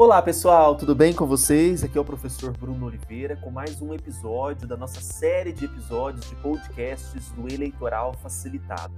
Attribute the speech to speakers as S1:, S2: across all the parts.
S1: Olá pessoal, tudo bem com vocês? Aqui é o professor Bruno Oliveira com mais um episódio da nossa série de episódios de podcasts do Eleitoral Facilitado.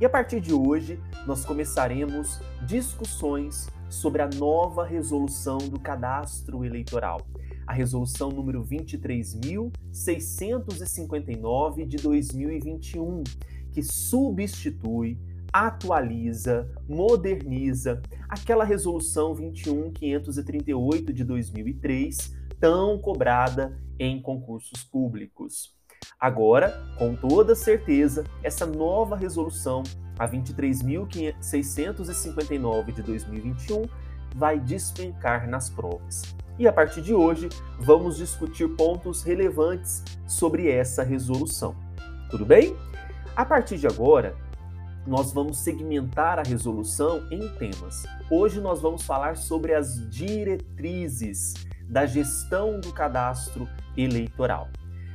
S1: E a partir de hoje, nós começaremos discussões sobre a nova resolução do cadastro eleitoral, a resolução número 23.659 de 2021, que substitui atualiza, moderniza aquela resolução 21538 de 2003, tão cobrada em concursos públicos. Agora, com toda certeza, essa nova resolução, a 23.659 de 2021, vai despencar nas provas. E a partir de hoje, vamos discutir pontos relevantes sobre essa resolução. Tudo bem? A partir de agora, nós vamos segmentar a resolução em temas. Hoje nós vamos falar sobre as diretrizes da gestão do cadastro eleitoral.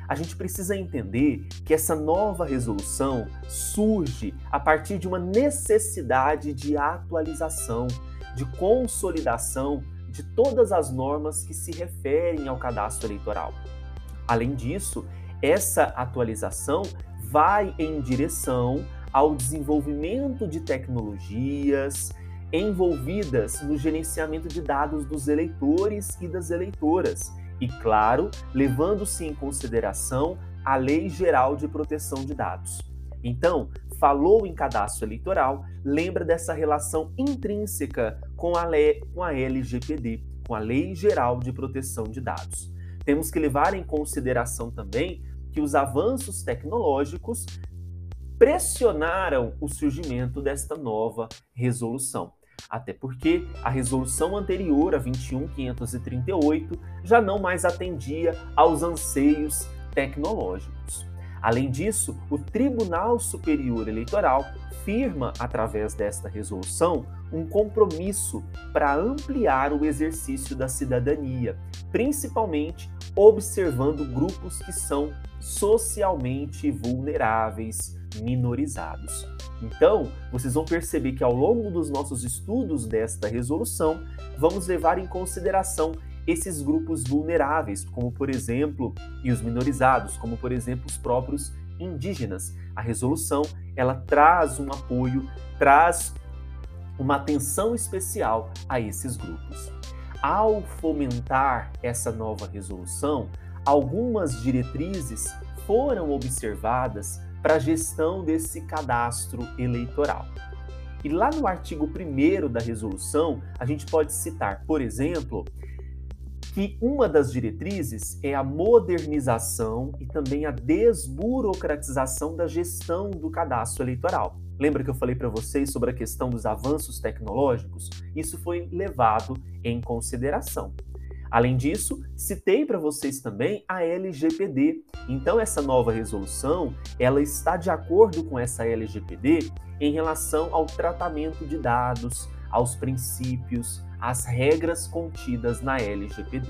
S1: A gente precisa entender que essa nova resolução surge a partir de uma necessidade de atualização, de consolidação de todas as normas que se referem ao cadastro eleitoral. Além disso, essa atualização vai em direção ao desenvolvimento de tecnologias envolvidas no gerenciamento de dados dos eleitores e das eleitoras, e, claro, levando-se em consideração a Lei Geral de Proteção de Dados. Então, falou em cadastro eleitoral, lembra dessa relação intrínseca com a, com a LGPD, com a Lei Geral de Proteção de Dados. Temos que levar em consideração também que os avanços tecnológicos pressionaram o surgimento desta nova resolução. Até porque a resolução anterior, a 21538, já não mais atendia aos anseios tecnológicos. Além disso, o Tribunal Superior Eleitoral firma, através desta resolução, um compromisso para ampliar o exercício da cidadania, principalmente observando grupos que são socialmente vulneráveis, minorizados. Então, vocês vão perceber que ao longo dos nossos estudos desta resolução, vamos levar em consideração esses grupos vulneráveis, como por exemplo, e os minorizados, como por exemplo os próprios indígenas. A resolução, ela traz um apoio, traz uma atenção especial a esses grupos. Ao fomentar essa nova resolução, algumas diretrizes foram observadas para a gestão desse cadastro eleitoral. E lá no artigo 1 da resolução, a gente pode citar, por exemplo, que uma das diretrizes é a modernização e também a desburocratização da gestão do cadastro eleitoral. Lembra que eu falei para vocês sobre a questão dos avanços tecnológicos? Isso foi levado em consideração. Além disso, citei para vocês também a LGPD. Então essa nova resolução, ela está de acordo com essa LGPD em relação ao tratamento de dados, aos princípios, às regras contidas na LGPD.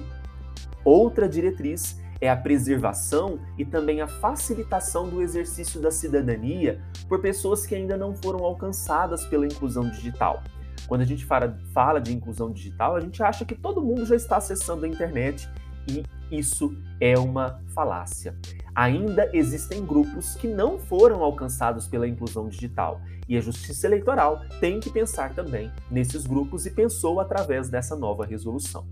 S1: Outra diretriz é a preservação e também a facilitação do exercício da cidadania por pessoas que ainda não foram alcançadas pela inclusão digital. Quando a gente fala, fala de inclusão digital, a gente acha que todo mundo já está acessando a internet e isso é uma falácia. Ainda existem grupos que não foram alcançados pela inclusão digital e a Justiça Eleitoral tem que pensar também nesses grupos e pensou através dessa nova resolução.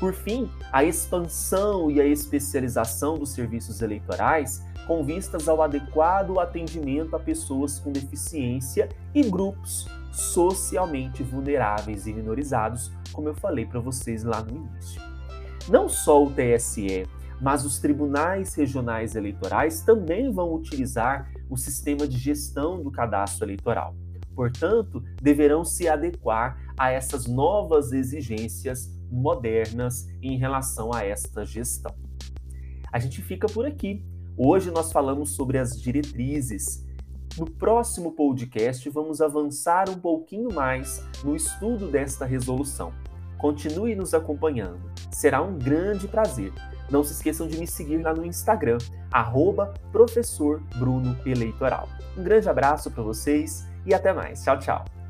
S1: Por fim, a expansão e a especialização dos serviços eleitorais com vistas ao adequado atendimento a pessoas com deficiência e grupos socialmente vulneráveis e minorizados, como eu falei para vocês lá no início. Não só o TSE, mas os tribunais regionais eleitorais também vão utilizar o sistema de gestão do cadastro eleitoral. Portanto, deverão se adequar a essas novas exigências modernas em relação a esta gestão. A gente fica por aqui. Hoje nós falamos sobre as diretrizes no próximo podcast, vamos avançar um pouquinho mais no estudo desta resolução. Continue nos acompanhando, será um grande prazer. Não se esqueçam de me seguir lá no Instagram, arroba. Um grande abraço para vocês e até mais. Tchau, tchau.